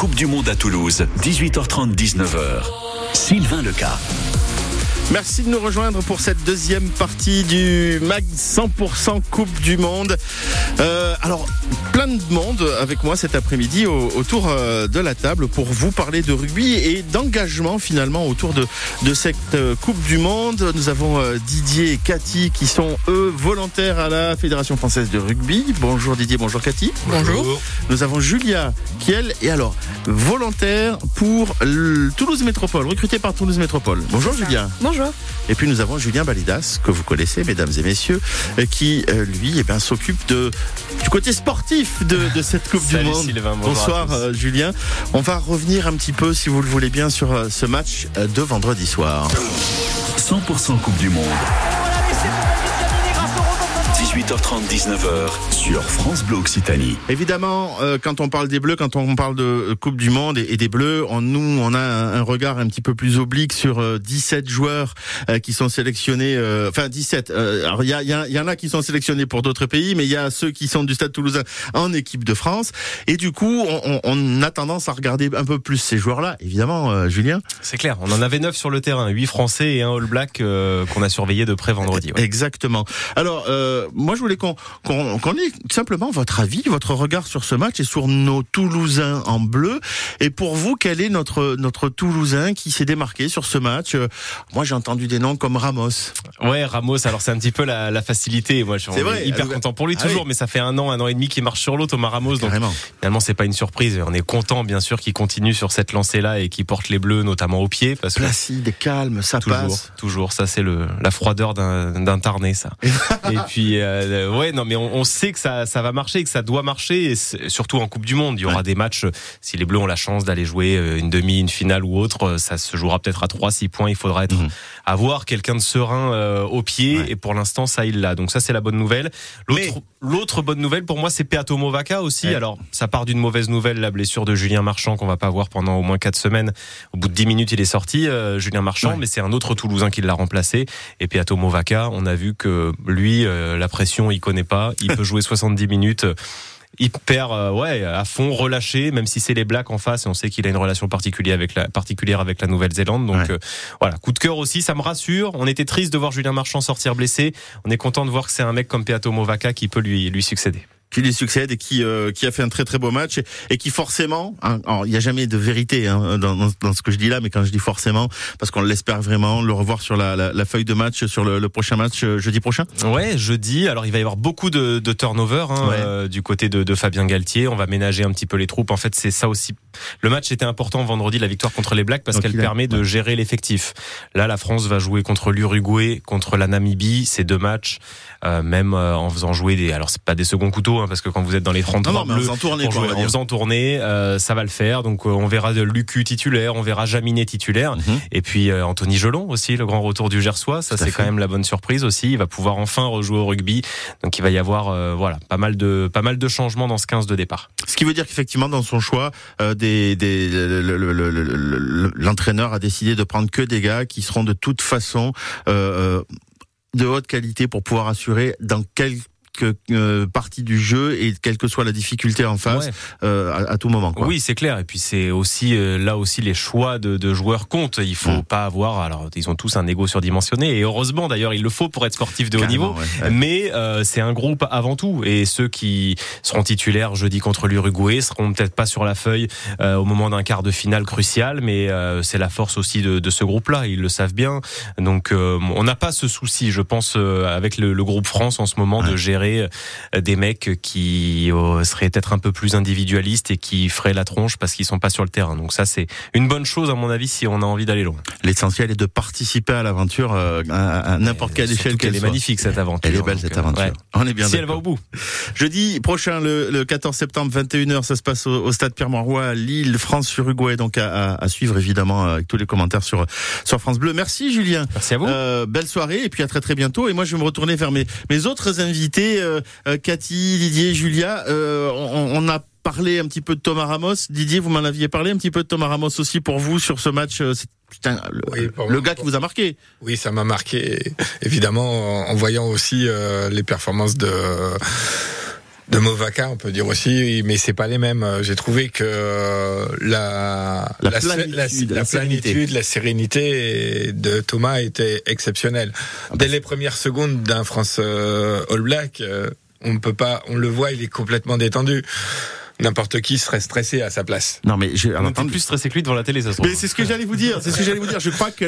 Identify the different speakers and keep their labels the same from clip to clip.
Speaker 1: Coupe du Monde à Toulouse, 18h30, 19h. Sylvain Leca.
Speaker 2: Merci de nous rejoindre pour cette deuxième partie du MAG 100% Coupe du Monde. Euh, alors, plein de monde avec moi cet après-midi autour euh, de la table pour vous parler de rugby et d'engagement finalement autour de, de cette euh, Coupe du Monde. Nous avons Didier et Cathy qui sont eux volontaires à la Fédération française de rugby. Bonjour Didier, bonjour Cathy.
Speaker 3: Bonjour.
Speaker 2: Nous avons Julia qui elle est alors volontaire pour Toulouse Métropole, recrutée par Toulouse Métropole. Bonjour Julia.
Speaker 3: Bonjour.
Speaker 2: Et puis nous avons Julien Balidas, que vous connaissez, mesdames et messieurs, euh, qui euh, lui eh ben, s'occupe de, du côté sportif de, de cette Coupe du Monde. Bonsoir euh, Julien. On va revenir un petit peu, si vous le voulez bien, sur ce match de vendredi soir.
Speaker 1: 100% Coupe du Monde. 18h30, 19h sur France Bleu Occitanie.
Speaker 2: Évidemment, euh, quand on parle des Bleus, quand on parle de euh, Coupe du Monde et, des Bleus, on, nous, on a un, regard un petit peu plus oblique sur 17 euh, joueurs qui sont sélectionnés. enfin, 17. alors, il y, y, en a qui sont sélectionnés pour d'autres pays, mais il y a ceux qui sont du Stade Toulousain en équipe de France. Et du coup, on, on a tendance à regarder un peu plus ces joueurs-là. Évidemment, Julien.
Speaker 4: C'est clair. On en avait 9 sur le terrain, 8 Français et un All Black qu'on a surveillé de près vendredi.
Speaker 2: Exactement. Alors moi, je voulais qu'on qu'on ait simplement votre avis, votre regard sur ce match et sur nos Toulousains en bleu. Et pour vous, quel est notre notre Toulousain qui s'est démarqué sur ce match? Euh, Moi, j'ai entendu des noms comme Ramos.
Speaker 4: Ouais, Ramos. Alors c'est un petit peu la, la facilité. Moi, je suis hyper content pour lui ah toujours, mais ça fait un an, un an et demi qu'il marche sur l'eau, Thomas Ramos. Donc finalement, c'est pas une surprise. On est content, bien sûr, qu'il continue sur cette lancée-là et qu'il porte les bleus, notamment au pied, parce
Speaker 2: placide, calme, ça
Speaker 4: toujours,
Speaker 2: passe.
Speaker 4: Toujours, ça c'est la froideur d'un tarné, ça. et puis. Euh, euh, ouais, non, mais on, sait que ça, ça va marcher, que ça doit marcher, et surtout en Coupe du Monde. Il y aura des matchs. Si les Bleus ont la chance d'aller jouer euh, une demi, une finale ou autre, euh, ça se jouera peut-être à 3-6 points. Il faudra être mhm. avoir quelqu'un de serein au pied, et pour l'instant, ça il l'a. Donc ça, c'est la bonne nouvelle. L'autre, l'autre bonne nouvelle pour moi, c'est Peato Movaca aussi. Alors, ça part d'une mauvaise nouvelle, la blessure de Julien Marchand qu'on va pas voir pendant au moins 4 semaines. Au bout de 10 minutes, il est sorti, Julien Marchand, mais c'est un autre Toulousain qui l'a remplacé. Et Peato Movaca, on a vu que lui, la pression, il connaît pas. Il peut jouer 70 minutes hyper euh, ouais à fond relâché même si c'est les Blacks en face et on sait qu'il a une relation particulière avec la particulière avec la Nouvelle-Zélande. Donc euh, voilà coup de cœur aussi ça me rassure. On était triste de voir Julien Marchand sortir blessé. On est content de voir que c'est un mec comme Peato Movaca qui peut lui lui succéder
Speaker 2: qui lui succède et qui euh, qui a fait un très très beau match et, qui forcément, hein, il n'y a jamais de vérité hein, dans, dans, ce que je dis là, mais quand je dis forcément, parce qu'on l'espère vraiment le revoir sur la, la, la, feuille de match sur le, le, prochain match euh, jeudi prochain.
Speaker 4: Ouais, jeudi. Alors il va y avoir beaucoup de, de turnover hein, euh, du côté de, de, Fabien Galtier. On va ménager un petit peu les troupes. En fait, c'est ça aussi. Le match était important vendredi, la victoire contre les Blacks, parce qu'elle permet de gérer l'effectif. Là, la France va jouer contre l'Uruguay, contre la Namibie. Ces deux matchs, euh, même en faisant jouer des. Alors c'est pas des seconds couteaux, hein, parce que quand vous êtes dans les 30
Speaker 2: non, bleus, en
Speaker 4: faisant tourner, euh, ça va le faire. Donc euh, on verra de Lucu titulaire, on verra Jaminet titulaire, mhm. et puis euh, Anthony Gelon aussi, le grand retour du Gersois. Ça c'est quand même la bonne surprise aussi. Il va pouvoir enfin rejouer au rugby. Donc il va y avoir voilà pas mal de pas mal de changements dans ce 15 de départ.
Speaker 2: Ce qui veut dire qu'effectivement dans son choix, des, des l'entraîneur a décidé de prendre que des gars qui seront de toute façon de haute qualité pour pouvoir assurer dans quel euh, partie du jeu et quelle que soit la difficulté en face euh, à, tout moment. Quoi.
Speaker 4: Oui, c'est clair. Et puis c'est aussi euh, là aussi les choix de, de joueurs comptent. Il faut mm. pas avoir. Alors ils ont tous un ego surdimensionné et heureusement d'ailleurs il le faut pour être sportif de haut niveau. Mais c'est un groupe avant tout et ceux qui seront titulaires jeudi contre l'Uruguay seront peut-être pas sur la feuille au moment d'un quart de finale crucial, mais c'est la force aussi de, de ce groupe-là. Ils le savent bien. Donc on n'a pas ce souci, je pense, avec le, le, groupe France en ce moment de gérer euh, des mecs qui euh, seraient peut-être un peu plus individualistes et qui feraient la tronche parce qu'ils sont pas sur le terrain. Donc ça, c'est une bonne chose à mon avis si on a envie d'aller loin.
Speaker 2: L'essentiel est de participer à l'aventure euh, à, n'importe quelle échelle
Speaker 4: qu'elle est magnifique cette aventure.
Speaker 2: Elle est belle cette aventure. On est bien.
Speaker 4: Si elle va au bout.
Speaker 2: Jeudi prochain, le, 14 septembre, 21h, ça se passe au, stade Pierre-Mauroy à Lille, France-Uruguay. Donc à, suivre évidemment avec tous les commentaires sur sur France Bleu. Merci Julien.
Speaker 4: Merci à vous.
Speaker 2: belle soirée et puis à très très bientôt. Et moi je vais me retourner vers mes, mes autres invités. Euh, euh, Cathy, Didier, Julia, euh, on, a parlé un petit peu de Thomas Ramos. Didier, vous m'en aviez parlé un petit peu de Thomas Ramos aussi pour vous sur ce match. Putain, le, gars qui vous a marqué.
Speaker 3: Oui, ça m'a marqué, évidemment, en, voyant aussi les performances de de Movaka, on peut dire aussi, mais c'est pas les mêmes. J'ai trouvé que la
Speaker 2: la, planitude,
Speaker 3: la, planitude, la sérénité de Thomas était exceptionnelle. Ah bah Dès les premières secondes d'un France All Black, on ne peut pas, on le voit, il est complètement détendu n'importe qui serait stressé à sa place.
Speaker 4: Non, mais j'ai on plus stressé que lui devant la télé, ça se
Speaker 2: Mais c'est ce que j'allais vous dire. C'est ce que j'allais vous dire. Je crois que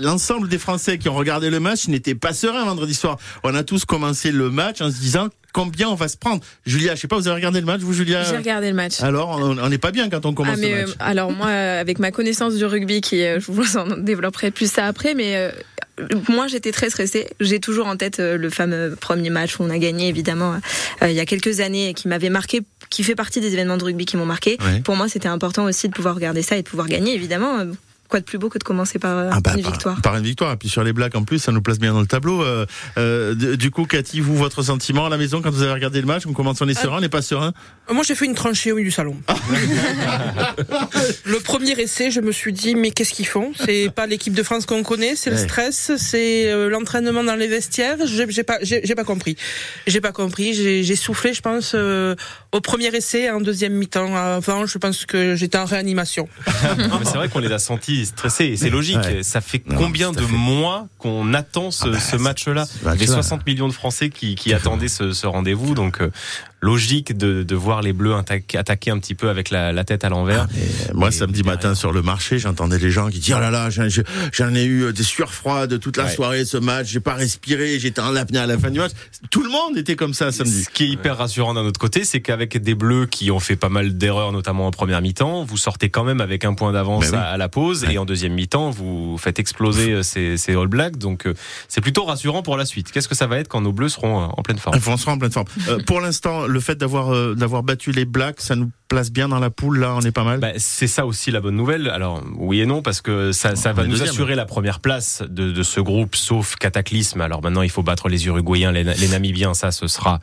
Speaker 2: l'ensemble des Français qui ont regardé le match n'étaient pas sereins vendredi soir. On a tous commencé le match en se disant combien on va se prendre. Julia, je sais pas, vous avez regardé le match, vous, Julia
Speaker 5: J'ai regardé le match.
Speaker 2: Alors, on n'est pas bien quand on commence ah, le match. Euh,
Speaker 5: alors moi, avec ma connaissance du rugby, qui euh, je vous en développerai plus ça après, mais euh, moi, j'étais très stressée. J'ai toujours en tête le fameux premier match où on a gagné, évidemment, il y a quelques années, et qui m'avait marqué, qui fait partie des événements de rugby qui m'ont marqué. Pour moi, c'était important aussi de pouvoir regarder ça et de pouvoir gagner, évidemment quoi de plus beau que de commencer par euh, ah bah, une victoire
Speaker 2: Par une victoire. Et puis sur les blagues en plus, ça nous place bien dans le tableau. Euh, euh, du coup, Cathy, vous, votre sentiment à la maison quand vous avez regardé le match, on commence on est serein, on n'est pas serein
Speaker 6: Moi, j'ai fait une tranchée au milieu du salon. le premier essai, je me suis dit, mais qu'est-ce qu'ils font? C'est pas l'équipe de France qu'on connaît, c'est le stress, c'est l'entraînement dans les vestiaires. J'ai pas, j'ai pas compris. J'ai pas compris. J'ai soufflé, je pense, au premier essai, en deuxième mi-temps. Avant, je pense que j'étais en réanimation.
Speaker 4: c'est vrai qu'on les a sentis stressé. C'est logique. Ça fait combien de mois qu'on attend ce, ah bah, ce match-là Les 60 millions de Français qui, qui attendaient ce, ce rendez-vous. Donc, euh, logique de, de, voir les Bleus attaquer un petit peu avec la, la tête à l'envers.
Speaker 2: Ah, moi, samedi matin sur le marché, j'entendais les gens qui disaient oh là là, j'en ai eu des sueurs froides toute la soirée ce match, j'ai pas respiré, j'étais en apnée à la fin du match. Tout le monde était comme ça samedi.
Speaker 4: Ce qui est hyper rassurant d'un autre côté, c'est qu'avec des Bleus qui ont fait pas mal d'erreurs, notamment en première mi-temps, vous sortez quand même avec un point d'avance ben à, la pause et en deuxième mi-temps, vous faites exploser euh, ces, ces All Blacks. Donc, euh, c'est plutôt rassurant pour la suite. Qu'est-ce que ça va être quand nos Bleus seront euh, en pleine forme?
Speaker 2: Ils seront en pleine forme. pour l'instant, le fait d'avoir euh, d'avoir battu les Blacks, ça nous place bien dans la poule, là, on est pas mal.
Speaker 4: Bah, c'est ça aussi la bonne nouvelle. Alors oui et non parce que ça, ça va nous assurer la première place de, de, ce groupe, sauf cataclysme. Alors maintenant, il faut battre les Uruguayens, les, les Namibiens. Ça, ce sera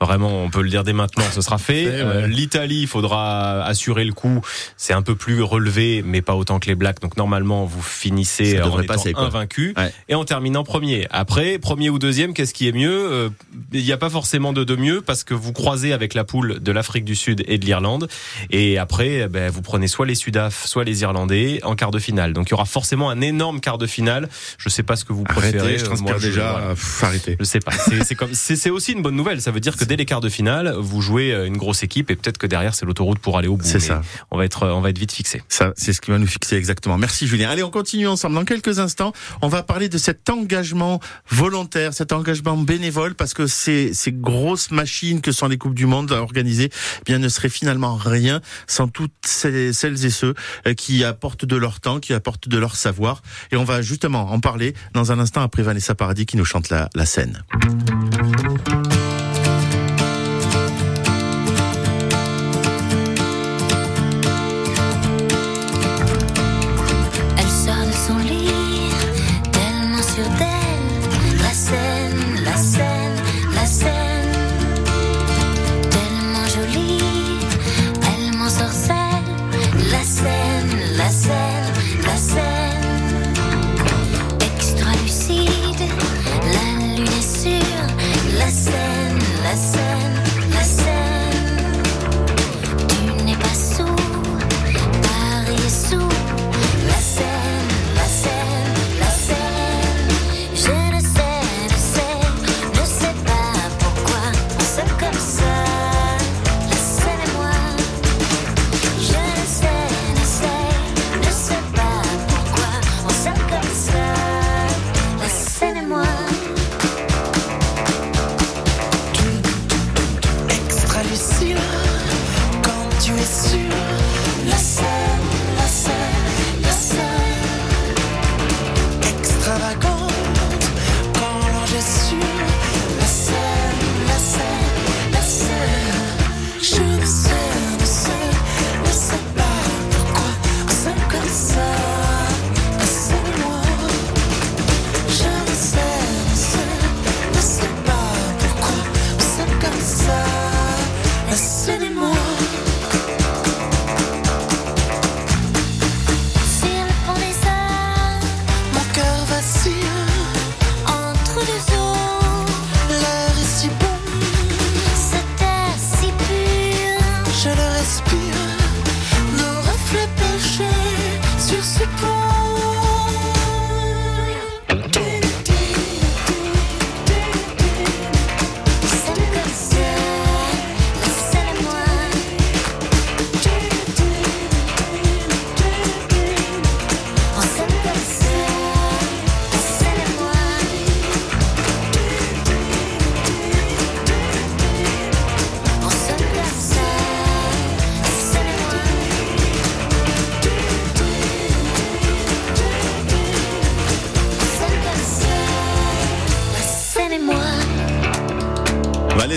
Speaker 4: vraiment, on peut le dire dès maintenant, ce sera fait. Euh, L'Italie, il faudra assurer le coup. C'est un peu plus relevé, mais pas autant que les Blacks. Donc normalement, vous finissez en étant passer, invaincu et en terminant premier. Après, premier ou deuxième, qu'est-ce qui est mieux? Euh, Il n'y a pas forcément de, de mieux parce que vous croisez avec la poule de l'Afrique du Sud et de l'Irlande et après, eh ben, vous prenez soit les Sudaf, soit les Irlandais en quart de finale. Donc il y aura forcément un énorme quart de finale. Je sais pas ce que vous préférez.
Speaker 2: je transpire déjà. Je, arrêtez.
Speaker 4: Je sais pas. C'est comme, c'est aussi une bonne nouvelle. Ça veut dire que dès les quarts de finale, vous jouez euh, une grosse équipe et peut-être que derrière c'est l'autoroute pour aller au bout.
Speaker 2: C'est ça.
Speaker 4: On va être, on va être vite fixé.
Speaker 2: Ça, c'est ce qui va nous fixer exactement. Merci Julien. Allez, on continue ensemble. Dans quelques instants, on va parler de cet engagement volontaire, cet engagement bénévole, parce que ces, ces grosses machines que sont les coupes du monde organisées, eh bien ne seraient finalement rien sans toutes celles et ceux euh, qui apportent de leur temps, qui apportent de leur savoir. Et on va justement en parler dans un instant après Vanessa Paradis qui nous chante la, la scène.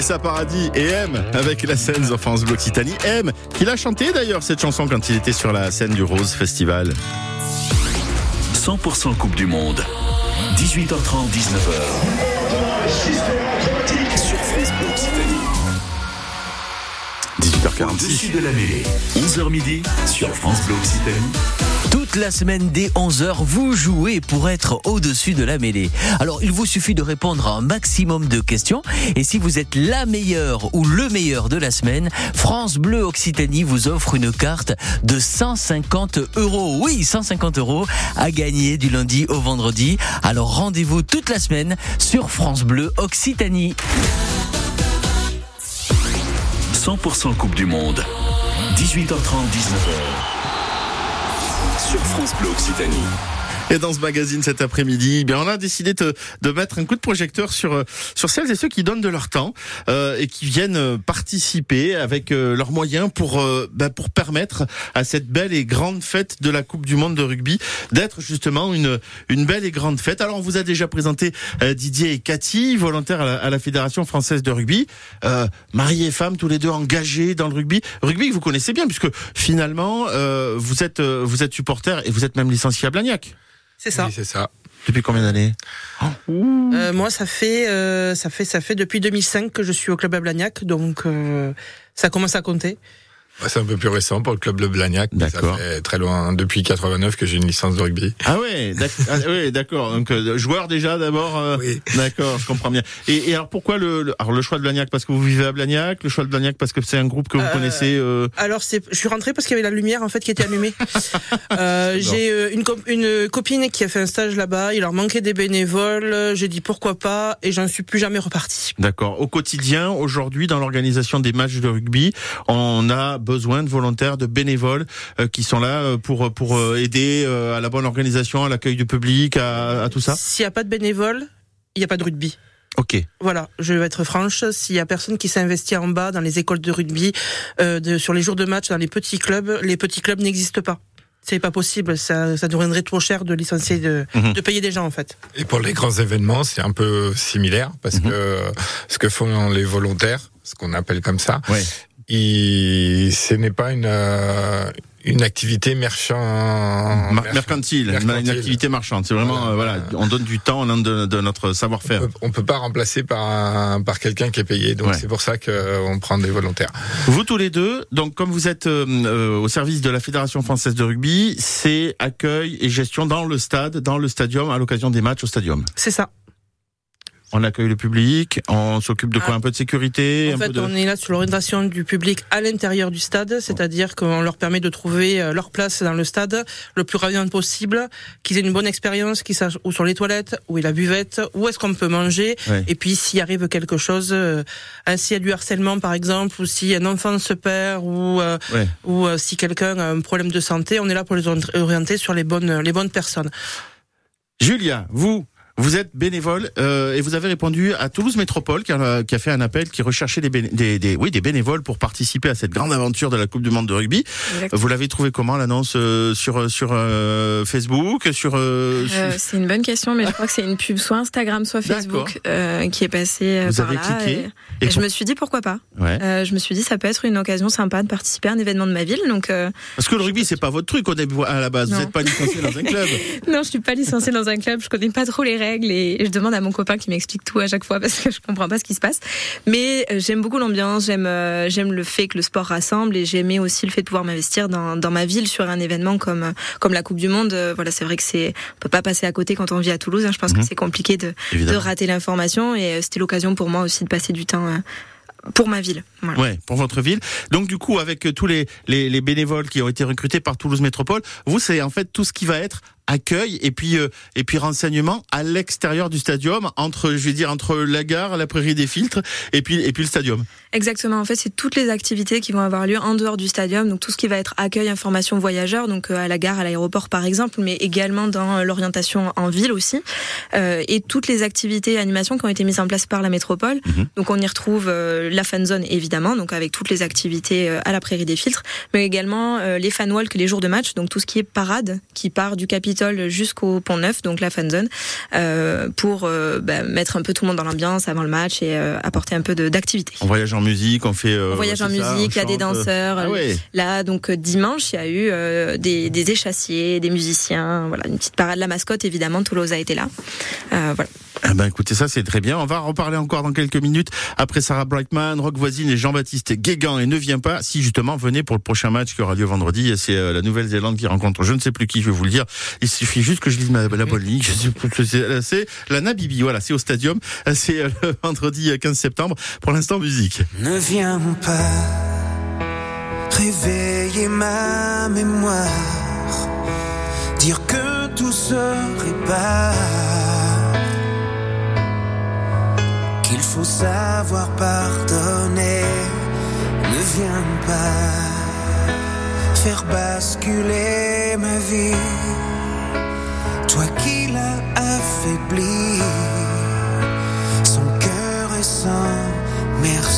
Speaker 2: Vanessa Paradis et M avec la scène of France Occitanie. M, qu'il a chanté d'ailleurs cette chanson quand il était sur la scène du Rose Festival.
Speaker 1: 100% Coupe du Monde. 18h30, 19h. Sur France Bleu Occitanie.
Speaker 2: 18h46.
Speaker 1: Dessus de la mêlée. 11h midi sur France Bleu Occitanie.
Speaker 7: Toute la semaine dès 11h, vous jouez pour être au-dessus de la mêlée. Alors, il vous suffit de répondre à un maximum de questions. Et si vous êtes la meilleure ou le meilleur de la semaine, France Bleu Occitanie vous offre une carte de 150 euros. Oui, 150 euros à gagner du lundi au vendredi. Alors, rendez-vous toute la semaine sur France Bleu Occitanie.
Speaker 1: 100% Coupe du Monde. 18h30, 19h. Sur France Bleu Occitanie.
Speaker 2: Et dans ce magazine cet après-midi, eh bien on a décidé de, de, mettre un coup de projecteur sur euh, sur celles et ceux qui donnent de leur temps euh, et qui viennent euh, participer avec euh, leurs moyens pour euh, ben, pour permettre à cette belle et grande fête de la Coupe du Monde de rugby d'être justement une une belle et grande fête. Alors on vous a déjà présenté euh, Didier et Cathy, volontaires à la, à la Fédération française de rugby, mari et femme tous les deux engagés dans le rugby. Rugby que vous connaissez bien puisque finalement vous êtes vous êtes supporter et vous êtes même licencié à Blagnac.
Speaker 6: C'est ça.
Speaker 3: Oui, c'est ça.
Speaker 2: Depuis combien d'années
Speaker 6: euh, Moi, ça fait, euh, ça fait, ça fait depuis 2005 que je suis au club à Blagnac, donc euh, ça commence à compter.
Speaker 3: C'est un peu plus récent pour le club de Blagnac. mais Ça
Speaker 2: D'accord.
Speaker 3: fait très loin, depuis 89 que j'ai une licence de rugby.
Speaker 2: Ah ouais, ah ouais, d'accord. Donc euh, joueur déjà d'abord. euh,
Speaker 3: Oui.
Speaker 2: D'accord, je comprends bien. Et, et alors pourquoi le, le- alors le choix de Blagnac? Parce que vous vivez à Blagnac, le choix de Blagnac parce que c'est un groupe que vous
Speaker 6: Euh,
Speaker 2: connaissez. euh,
Speaker 6: Alors, c'est, je suis rentrée parce qu'il y avait la lumière en fait qui était allumée. Euh, j'ai euh, une, co- une copine qui a fait un stage là-bas. Il leur manquait des bénévoles. J'ai dit pourquoi pas, et j'en suis plus jamais repartie.
Speaker 2: D'accord. Au quotidien, aujourd'hui, dans l'organisation des matchs de rugby, on a besoin de volontaires, de bénévoles euh, qui sont là euh, pour pour euh, aider euh, à la bonne organisation, à l'accueil du public, à, à tout ça.
Speaker 6: S'il n'y a pas de bénévoles, il n'y a pas de rugby.
Speaker 2: Ok.
Speaker 6: Voilà, je vais être franche. S'il y a personne qui s'investit en bas dans les écoles de rugby, euh, de, sur les jours de match, dans les petits clubs, les petits clubs n'existent pas. C'est pas possible. Ça, ça deviendrait trop cher de licencier, de,
Speaker 2: Mhm.
Speaker 6: de payer des gens en fait.
Speaker 3: Et pour les grands événements, c'est un peu similaire parce
Speaker 2: Mhm.
Speaker 3: que ce que font les volontaires, ce qu'on appelle comme ça,
Speaker 2: Ouais.
Speaker 3: Ils- ce n'est pas une euh, une activité merchant,
Speaker 2: mercantile, une- activité marchande. C'est vraiment
Speaker 3: Voilà.
Speaker 2: euh, voilà, on donne du temps, on donne de, de notre savoir-faire.
Speaker 3: on peut pas remplacer par un- par quelqu'un qui est payé. Donc
Speaker 2: Ouais.
Speaker 3: c'est pour ça qu'on prend des volontaires.
Speaker 2: Vous tous les deux, donc comme vous êtes euh, euh, au service de la Fédération française de rugby, c'est accueil et gestion dans le stade, dans le stadium, à l'occasion des matchs au stadium.
Speaker 6: C'est ça.
Speaker 2: On accueille le public, on s'occupe de quoi
Speaker 6: Ah.
Speaker 2: Un peu de sécurité,
Speaker 6: En
Speaker 2: un
Speaker 6: fait,
Speaker 2: peu de...
Speaker 6: on est là sur l'orientation du public à l'intérieur du stade, c'est-à-dire qu'on leur permet de trouver euh, leur place dans le stade le plus rapidement possible, qu'ils aient une bonne expérience, qu'ils sachent où sont les toilettes, où est la buvette, où est-ce qu'on peut manger, et puis s'il arrive quelque chose, euh, euh, s'il y a du harcèlement par exemple, ou si un enfant se perd, ou euh, ou euh, si quelqu'un a un problème de santé, on est là pour les orienter sur les bonnes les bonnes personnes.
Speaker 2: Julia, vous, vous êtes bénévole euh, et vous avez répondu à Toulouse Métropole qui a, qui a fait un appel qui recherchait des, béné- des, des- oui, des bénévoles pour participer à cette grande aventure de la Coupe du Monde de rugby. Vous l'avez trouvé comment l'annonce euh, sur sur euh, Facebook, sur, euh, sur-
Speaker 5: Euh, c'est une bonne question, mais je crois que c'est une pub soit Instagram, soit Facebook euh, qui est passée euh,
Speaker 2: Vous
Speaker 5: par
Speaker 2: avez
Speaker 5: là.
Speaker 2: cliqué
Speaker 5: et,
Speaker 2: et
Speaker 5: et je me suis dit pourquoi pas.
Speaker 2: Ouais.
Speaker 5: Euh, je me suis dit ça peut être une occasion sympa de participer à un événement de ma ville. Donc euh,
Speaker 2: Parce que le rugby c'est pas votre truc au début à la base. Vous
Speaker 5: Non.
Speaker 2: n'êtes pas licencié dans un club.
Speaker 5: non, je suis pas licenciée dans un club. Je connais pas trop les règles et je demande à mon copain qui m'explique tout à chaque fois parce que je comprends pas ce qui se passe. Mais euh, j'aime beaucoup l'ambiance. J'aime euh, j'aime le fait que le sport rassemble et j'aimais aussi le fait de pouvoir m'investir dans, dans ma ville sur un événement comme euh, comme la Coupe du Monde. Voilà, c'est vrai que c'est on peut pas passer à côté quand on vit à Toulouse. hein. Je pense
Speaker 2: Mhm.
Speaker 5: que c'est compliqué de de rater l'information et c'était l'occasion pour moi aussi de passer du temps euh, pour ma ville. Voilà.
Speaker 2: Ouais, pour votre ville. Donc du coup, avec tous les, les, les bénévoles qui ont été recrutés par Toulouse Métropole, vous c'est en fait tout ce qui va être accueil et puis euh, et puis renseignement à l'extérieur du stadium entre je vais dire entre la gare, la prairie des filtres et puis et puis le stadium.
Speaker 5: Exactement. En fait, c'est toutes les activités qui vont avoir lieu en dehors du stadium. Donc tout ce qui va être accueil, information voyageurs, donc euh, à la gare, à l'aéroport par exemple, mais également dans euh, l'orientation en ville aussi, Euh, et toutes les activités et animations qui ont été mises en place par la métropole.
Speaker 2: Mhm.
Speaker 5: Donc on y retrouve euh, la fan zone évidemment, donc avec toutes les activités euh, à la prairie des filtres, mais également les fan walk les jours de match, donc tout ce qui est parade qui part du Capitole jusqu'au Pont Neuf, donc la fan zone, euh, pour bah, mettre un peu tout le monde dans l'ambiance avant le match et apporter un peu d'activité.
Speaker 2: On voyage en musique, on fait. euh,
Speaker 5: On voyage en
Speaker 2: ça,
Speaker 5: musique, il y a des
Speaker 2: chante.
Speaker 5: danseurs.
Speaker 2: Ah ouais.
Speaker 5: Là, donc euh, dimanche, il y a eu euh, des, des échassiers, des musiciens, voilà, une petite parade. La mascotte, évidemment, Toulouse a été là. Euh, voilà.
Speaker 2: Ah ben écoutez, ça c'est très bien. On va en reparler encore dans quelques minutes après Sarah Brightman, Rock Voisine et Jean-Baptiste Guégan. Et ne vient pas si justement venez pour le prochain match qui aura lieu vendredi. C'est euh, la Nouvelle-Zélande qui rencontre je ne sais plus qui, je vais vous le dire. Il suffit juste que je lise ma, la bonne ligne. C'est- la Nabibi, voilà, c'est au stadium. Euh, C'est euh, le vendredi euh, 15 septembre. Pour l'instant, musique.
Speaker 8: Ne viens pas réveiller ma mémoire, dire que tout se répare, qu'il faut savoir pardonner. Ne viens pas faire basculer ma vie, toi qui l'as affaibli son cœur est sans merci.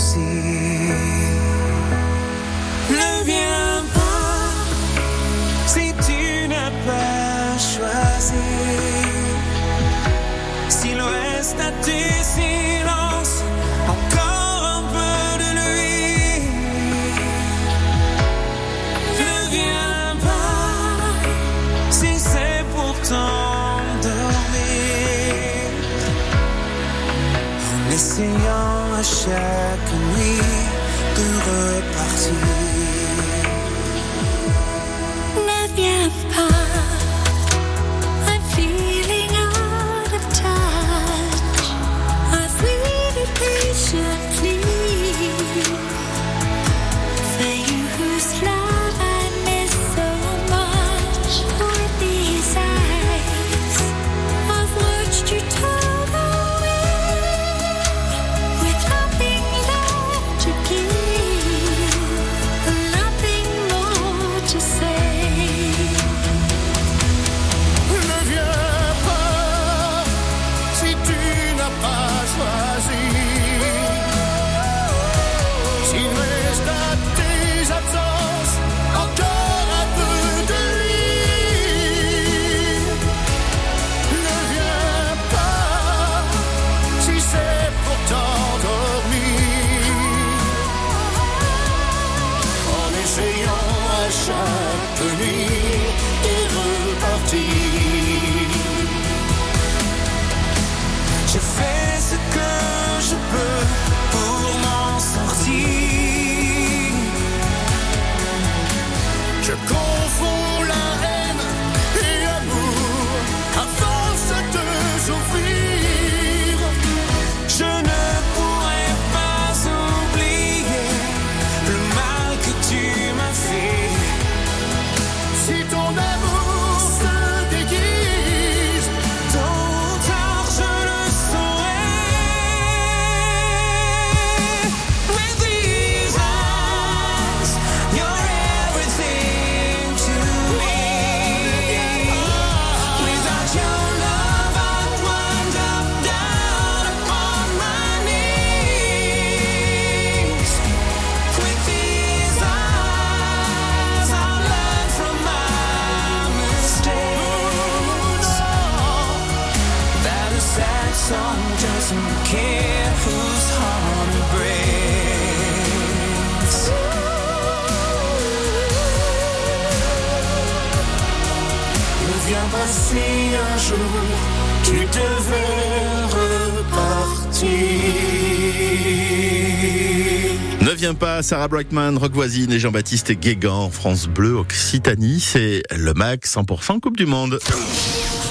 Speaker 2: Sarah Brightman, Rock Voisine et Jean-Baptiste Guégan, France Bleu, Occitanie. C'est le MAC 100% Coupe du Monde.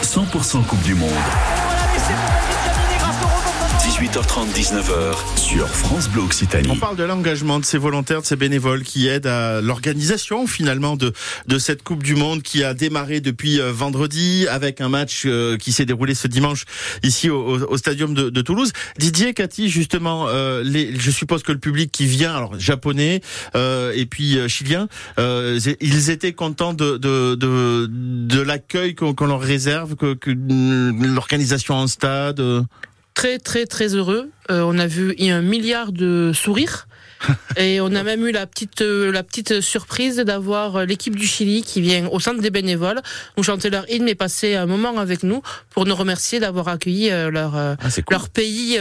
Speaker 1: 100% Coupe du Monde. 18h30, 19h sur France Bleu Occitanie.
Speaker 2: On parle de l'engagement de ces volontaires, de ces bénévoles qui aident à l'organisation finalement de de cette Coupe du Monde qui a démarré depuis euh, vendredi avec un match euh, qui s'est déroulé ce dimanche ici au, au- stadium de, Toulouse. Didier, Cathy, justement, euh, je suppose que le public qui vient, alors japonais euh, et puis chilien, euh, ils étaient contents de de l'accueil qu'on qu'on leur réserve, que, que l'organisation en stade.
Speaker 6: Très très très heureux. Euh, on a vu il y a un milliard de sourires. Et on a même eu la petite euh, la petite surprise d'avoir l'équipe du Chili qui vient au centre des bénévoles nous chanter leur hymne et passer un moment avec nous pour nous remercier d'avoir accueilli euh, leur euh,
Speaker 2: Ah, cool.
Speaker 6: leur pays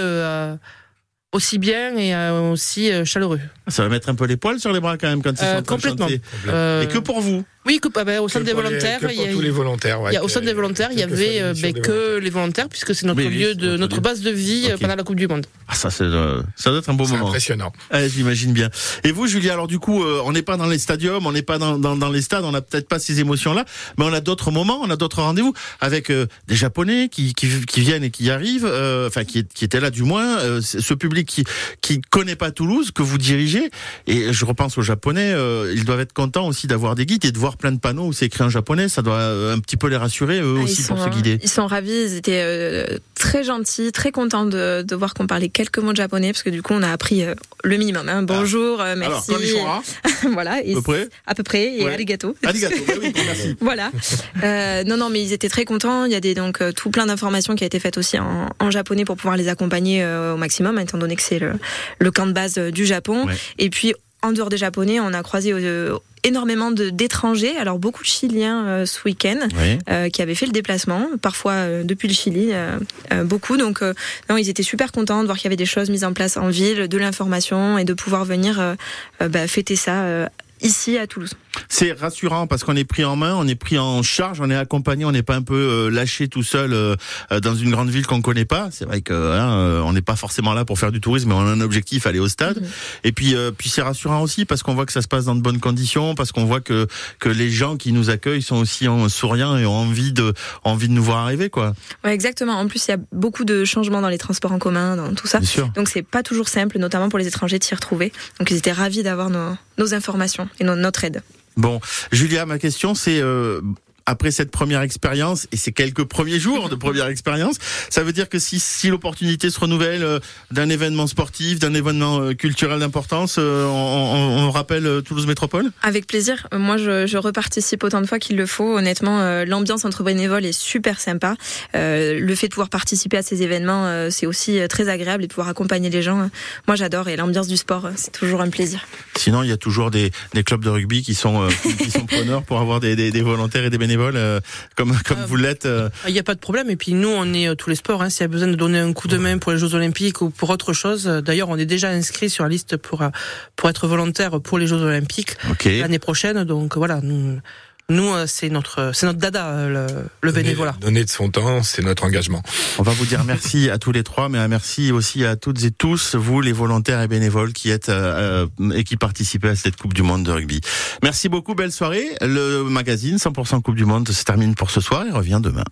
Speaker 6: aussi bien et euh, aussi euh, chaleureux.
Speaker 2: Ça va mettre un peu les poils sur les bras quand même quand ils
Speaker 6: Euh,
Speaker 2: sont en train de
Speaker 6: complètement. Euh,
Speaker 2: Et que pour vous.
Speaker 6: Oui, que- ah ben, au centre des volontaires, il y a,
Speaker 3: tous les volontaires. ouais,
Speaker 6: il y a- au centre des volontaires, il y avait que
Speaker 3: volontaires.
Speaker 6: les volontaires puisque c'est notre
Speaker 2: Oui,
Speaker 6: lieu de notre
Speaker 2: lieu.
Speaker 6: base de vie pendant la Coupe du Monde.
Speaker 2: Ah, ça, c'est, euh, ça doit être un beau
Speaker 3: C'est
Speaker 2: moment.
Speaker 3: impressionnant.
Speaker 2: Ouais, J'imagine bien. Et vous, Julia, alors du coup, euh, on n'est pas dans les stadiums, on n'est pas dans, dans, dans les stades, on n'a peut-être pas ces émotions-là, mais on a d'autres moments, on a d'autres rendez-vous avec euh, des Japonais qui, qui, qui viennent et qui arrivent, euh, enfin qui, qui étaient là du moins, euh, ce public qui qui connaît pas Toulouse, que vous dirigez. Et je repense aux Japonais, euh, ils doivent être contents aussi d'avoir des guides et de voir plein de panneaux où c'est écrit en japonais. Ça doit euh, un petit peu les rassurer eux
Speaker 5: Ah,
Speaker 2: aussi pour se guider.
Speaker 5: Ils sont ravis, ils étaient euh, très gentils, très contents de, de voir qu'on parlait quelques mots de japonais, parce que du coup on a appris euh, le minimum. hein. Bonjour,
Speaker 2: Ah. Alors,
Speaker 5: merci.
Speaker 2: konnichiwa,
Speaker 5: voilà,
Speaker 2: à
Speaker 5: et
Speaker 2: peu près.
Speaker 5: à peu près, et
Speaker 2: Ouais.
Speaker 5: arigato.
Speaker 2: Arigato. Ouais, oui, merci.
Speaker 5: Voilà. Non, non, mais ils étaient très contents. Il y a des donc tout plein d'informations qui a été faites aussi en, en japonais pour pouvoir les accompagner au maximum, étant donné que c'est le, le camp de base euh, du Japon.
Speaker 2: Ouais.
Speaker 5: Et puis en dehors des japonais, on a croisé euh, énormément d'étrangers. Alors beaucoup de Chiliens euh, ce week-end.
Speaker 2: Oui.
Speaker 5: euh, qui avaient fait le déplacement, parfois depuis le Chili, beaucoup. Donc, non, ils étaient super contents de voir qu'il y avait des choses mises en place en ville, de l'information et de pouvoir venir bah, fêter ça ici à Toulouse.
Speaker 2: C'est rassurant parce qu'on est pris en main, on est pris en charge, on est accompagné, on n'est pas un peu euh, lâché tout seul euh, euh, dans une grande ville qu'on connaît pas. C'est vrai que hein, on n'est pas forcément là pour faire du tourisme, mais on a un objectif, aller au stade.
Speaker 5: Mhm.
Speaker 2: Et puis, euh, puis c'est rassurant aussi parce qu'on voit que ça se passe dans de bonnes conditions, parce qu'on voit que que les gens qui nous accueillent sont aussi en souriants et ont envie de envie de nous voir arriver, quoi.
Speaker 5: Ouais, exactement. En plus, il y a beaucoup de changements dans les transports en commun, dans tout ça.
Speaker 2: Bien sûr.
Speaker 5: Donc, c'est pas toujours simple, notamment pour les étrangers, de s'y retrouver. Donc, ils étaient ravis d'avoir nos, nos informations et no- notre aide.
Speaker 2: Bon, Julia, ma question c'est euh, après cette première expérience et ces quelques premiers jours de première expérience, ça veut dire que si, si l'opportunité se renouvelle euh, d'un événement sportif, d'un événement euh, culturel d'importance, euh, on, on- on rappelle Toulouse Métropole?
Speaker 5: Avec plaisir. Moi, je, je reparticipe autant de fois qu'il le faut. Honnêtement, l'ambiance entre bénévoles est super sympa. Le fait de pouvoir participer à ces événements, c'est aussi très agréable et de pouvoir accompagner les gens. Moi, j'adore et l'ambiance du sport, c'est toujours un plaisir.
Speaker 2: Sinon, il y a toujours des, des clubs de rugby qui sont, qui- qui sont preneurs pour avoir des, des, des volontaires et des bénévoles euh, comme, comme
Speaker 6: Euh,
Speaker 2: vous l'êtes. euh.
Speaker 6: Il n'y a pas de problème. Et puis nous, on est euh, tous les sports. Hein, S'il y a besoin de donner un coup de main pour les Jeux Olympiques ou pour autre chose, euh, d'ailleurs, on est déjà inscrit sur la liste pour euh, pour être volontaire pour les Jeux Olympiques
Speaker 2: Ok.
Speaker 6: l'année prochaine. Donc voilà, nous, nous, euh, c'est notre c'est notre dada euh, le, le
Speaker 3: Donner-
Speaker 6: bénévolat.
Speaker 3: Donner de son temps, c'est notre engagement.
Speaker 2: On va vous dire merci à tous les trois, mais un merci aussi à toutes et tous, vous les volontaires et bénévoles qui êtes euh, euh, et qui participez à cette Coupe du Monde de rugby. Merci beaucoup, belle soirée. Le magazine 100% Coupe du Monde se termine pour ce soir et revient demain.